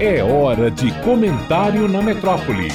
É hora de comentário na metrópole.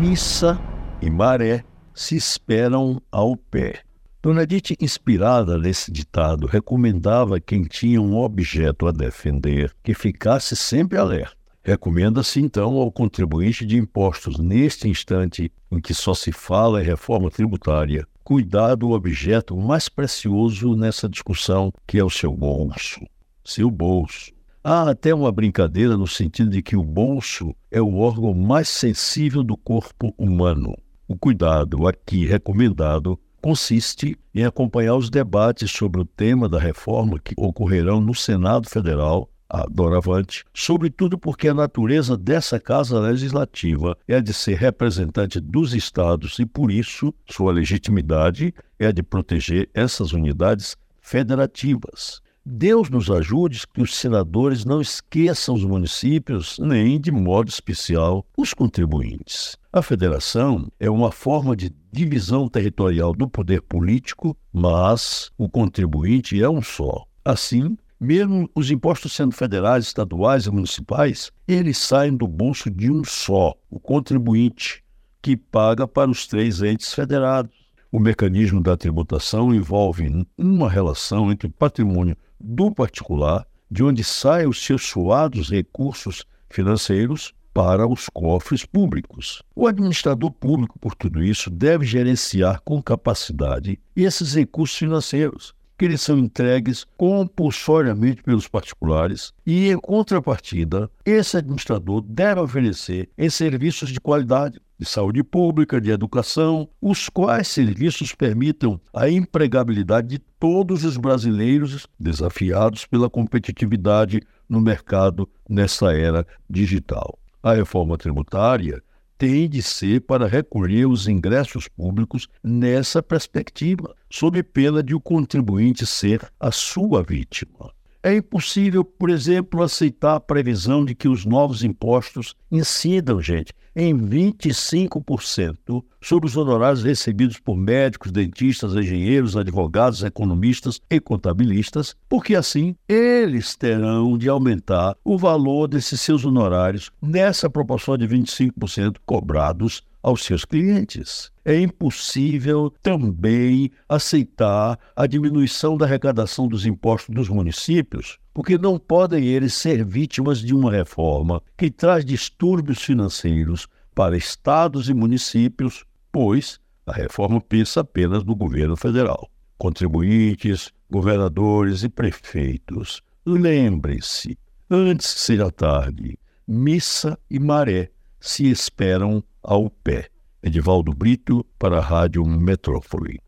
Missa e maré se esperam ao pé. Dona Edith, inspirada nesse ditado, recomendava quem tinha um objeto a defender que ficasse sempre alerta. Recomenda-se então ao contribuinte de impostos, neste instante em que só se fala em reforma tributária, cuidar do objeto mais precioso nessa discussão, que é o seu bolso seu bolso. Há até uma brincadeira no sentido de que o bolso é o órgão mais sensível do corpo humano. O cuidado aqui recomendado consiste em acompanhar os debates sobre o tema da reforma que ocorrerão no Senado Federal a doravante, sobretudo porque a natureza dessa Casa Legislativa é a de ser representante dos Estados e, por isso, sua legitimidade é a de proteger essas unidades federativas. Deus nos ajude que os senadores não esqueçam os municípios, nem, de modo especial, os contribuintes. A federação é uma forma de divisão territorial do poder político, mas o contribuinte é um só. Assim, mesmo os impostos sendo federais, estaduais e municipais, eles saem do bolso de um só, o contribuinte, que paga para os três entes federados. O mecanismo da tributação envolve uma relação entre o patrimônio do particular, de onde saem os seus suados recursos financeiros para os cofres públicos. O administrador público, por tudo isso, deve gerenciar com capacidade esses recursos financeiros, que eles são entregues compulsoriamente pelos particulares e, em contrapartida, esse administrador deve oferecer em serviços de qualidade, de saúde pública, de educação, os quais serviços permitam a empregabilidade de todos os brasileiros desafiados pela competitividade no mercado nessa era digital. A reforma tributária tem de ser para recolher os ingressos públicos nessa perspectiva, sob pena de o contribuinte ser a sua vítima. É impossível, por exemplo, aceitar a previsão de que os novos impostos incidam, gente, em 25% sobre os honorários recebidos por médicos, dentistas, engenheiros, advogados, economistas e contabilistas, porque assim eles terão de aumentar o valor desses seus honorários nessa proporção de 25% cobrados aos seus clientes. É impossível também aceitar a diminuição da arrecadação dos impostos dos municípios, porque não podem eles ser vítimas de uma reforma que traz distúrbios financeiros para estados e municípios, pois a reforma pensa apenas no governo federal. Contribuintes, governadores e prefeitos, lembrem-se, antes que seja tarde, missa e maré se esperam ao pé. Edivaldo Brito para a Rádio Metrópole.